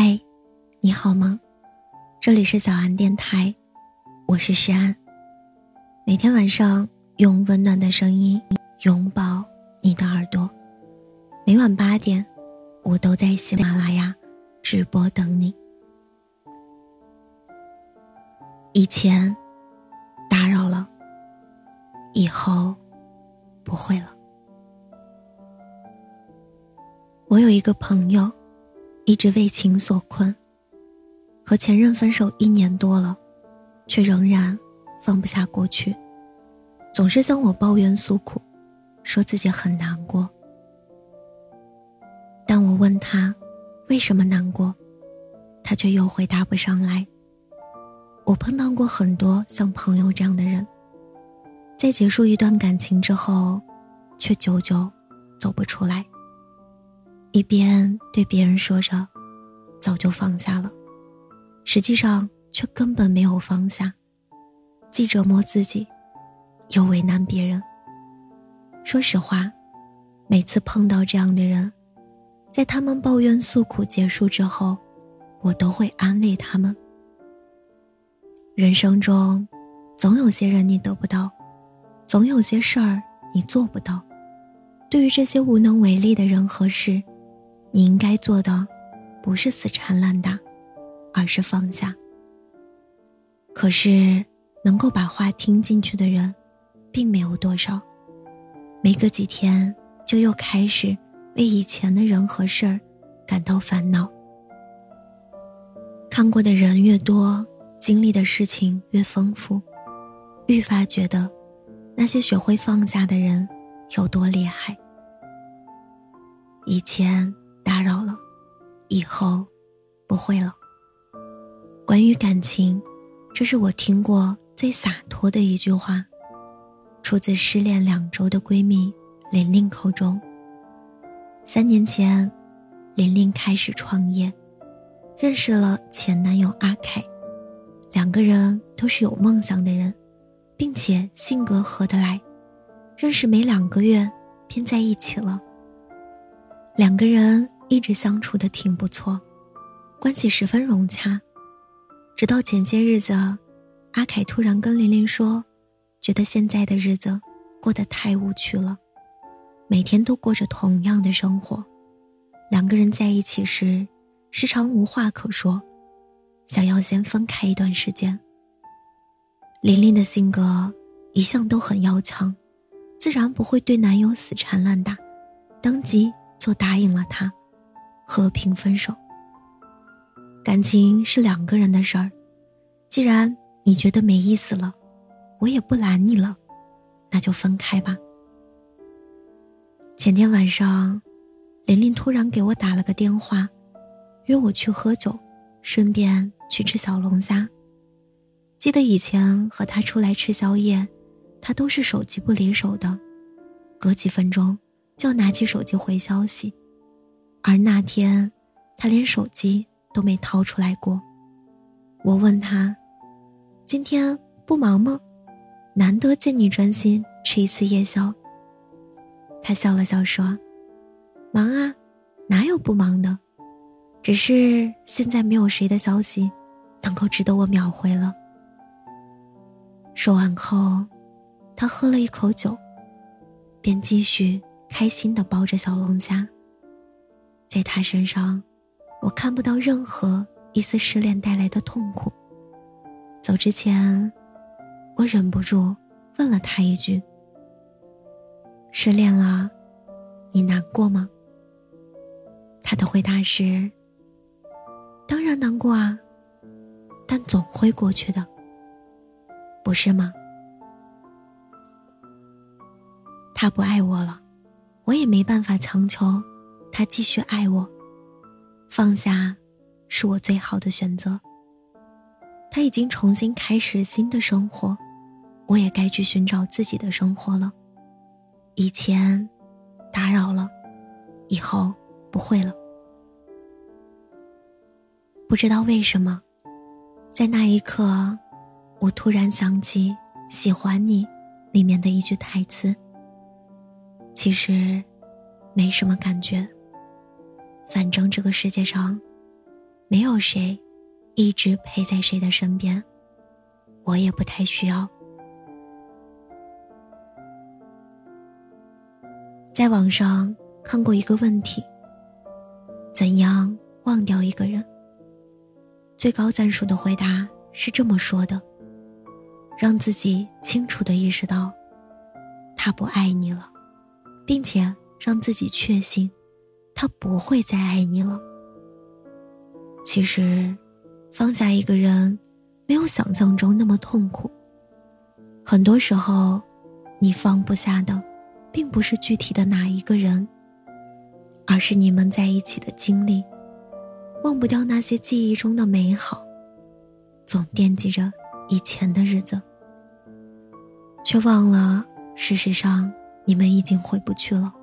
嗨，你好吗？这里是小安电台，我是诗安。每天晚上用温暖的声音拥抱你的耳朵，每晚八点我都在喜马拉雅直播等你。以前打扰了，以后不会了。我有一个朋友。一直为情所困，和前任分手一年多了，却仍然放不下过去，总是向我抱怨诉苦，说自己很难过。但我问他为什么难过，他却又回答不上来。我碰到过很多像朋友这样的人，在结束一段感情之后，却久久走不出来。一边对别人说着“早就放下了”，实际上却根本没有放下，既折磨自己，又为难别人。说实话，每次碰到这样的人，在他们抱怨诉苦结束之后，我都会安慰他们：人生中，总有些人你得不到，总有些事儿你做不到。对于这些无能为力的人和事，你应该做的，不是死缠烂打，而是放下。可是，能够把话听进去的人，并没有多少。没隔几天，就又开始为以前的人和事儿感到烦恼。看过的人越多，经历的事情越丰富，愈发觉得，那些学会放下的人有多厉害。以前。打扰了，以后不会了。关于感情，这是我听过最洒脱的一句话，出自失恋两周的闺蜜琳琳口中。三年前，琳琳开始创业，认识了前男友阿凯，两个人都是有梦想的人，并且性格合得来，认识没两个月便在一起了。两个人。一直相处的挺不错，关系十分融洽。直到前些日子，阿凯突然跟琳琳说，觉得现在的日子过得太无趣了，每天都过着同样的生活。两个人在一起时，时常无话可说，想要先分开一段时间。琳琳的性格一向都很要强，自然不会对男友死缠烂打，当即就答应了他。和平分手。感情是两个人的事儿，既然你觉得没意思了，我也不拦你了，那就分开吧。前天晚上，琳琳突然给我打了个电话，约我去喝酒，顺便去吃小龙虾。记得以前和他出来吃宵夜，他都是手机不离手的，隔几分钟就拿起手机回消息。而那天，他连手机都没掏出来过。我问他：“今天不忙吗？难得见你专心吃一次夜宵。”他笑了笑说：“忙啊，哪有不忙的？只是现在没有谁的消息能够值得我秒回了。”说完后，他喝了一口酒，便继续开心的包着小龙虾。在他身上，我看不到任何一丝失恋带来的痛苦。走之前，我忍不住问了他一句：“失恋了，你难过吗？”他的回答是：“当然难过啊，但总会过去的，不是吗？”他不爱我了，我也没办法强求。他继续爱我，放下，是我最好的选择。他已经重新开始新的生活，我也该去寻找自己的生活了。以前打扰了，以后不会了。不知道为什么，在那一刻，我突然想起《喜欢你》里面的一句台词。其实，没什么感觉。反正这个世界上，没有谁一直陪在谁的身边，我也不太需要。在网上看过一个问题：怎样忘掉一个人？最高赞数的回答是这么说的：让自己清楚的意识到，他不爱你了，并且让自己确信，他不会再爱你了。其实，放下一个人，没有想象中那么痛苦。很多时候，你放不下的，并不是具体的哪一个人，而是你们在一起的经历。忘不掉那些记忆中的美好，总惦记着以前的日子，却忘了事实上你们已经回不去了。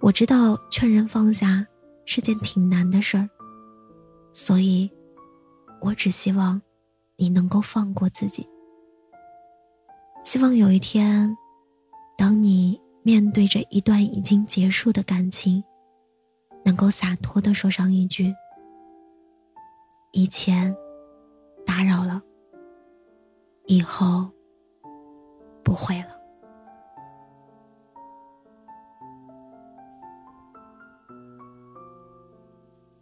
我知道劝人放下是件挺难的事儿。所以，我只希望你能够放过自己。希望有一天，当你面对着一段已经结束的感情，能够洒脱的说上一句：“以前打扰了，以后不会了。”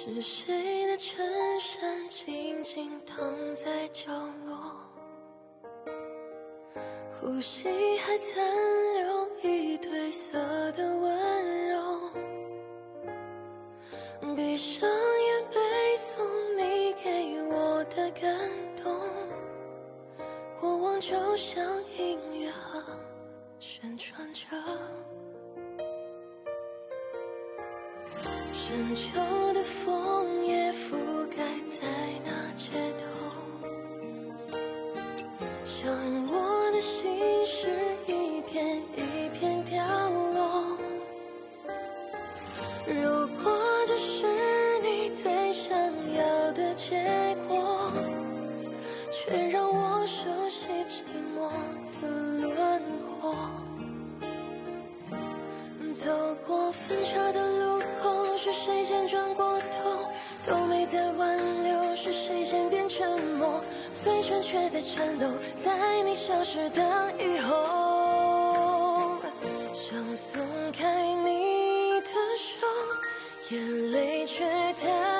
是谁的衬衫静静躺在角落，呼吸还残留一褪色的温柔，闭上眼背诵你给我的感动，过往就像音乐盒旋转着。深秋的枫叶覆盖在那街头，像我的心事一片一片掉落。如果这是你最想要的结果，却让我熟悉寂寞的轮廓。走过分岔的路。谁先转过头？都没再挽留。是谁先变沉默？嘴唇却在颤抖，在你消失的以后，想松开你的手，眼泪却太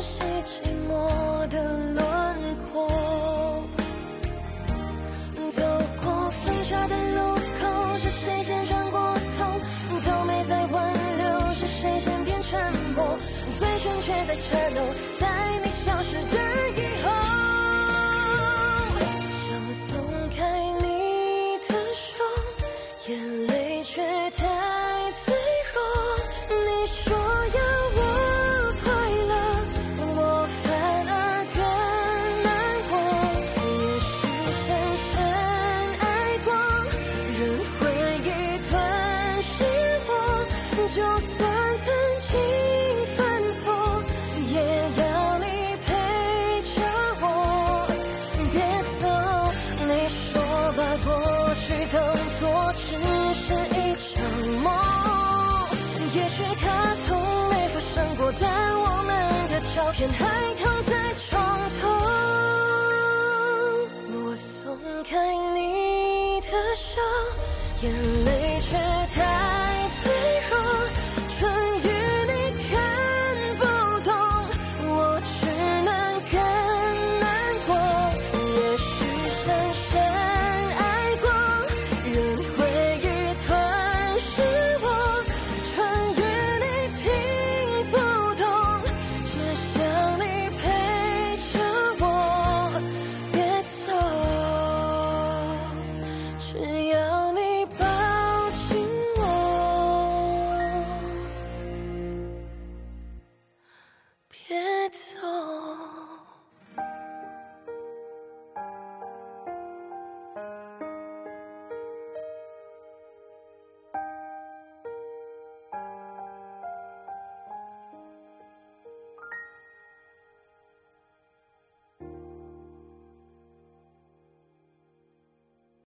谁寂寞的轮廓？走过分岔的路口，是谁先转过头？都没再挽留，是谁先变沉默？嘴唇却在颤抖，在你消失的以后。就算曾经犯错也要你陪着我。别走你说把过去当作只是一场梦。也许它从没发生过但我们的照片还别走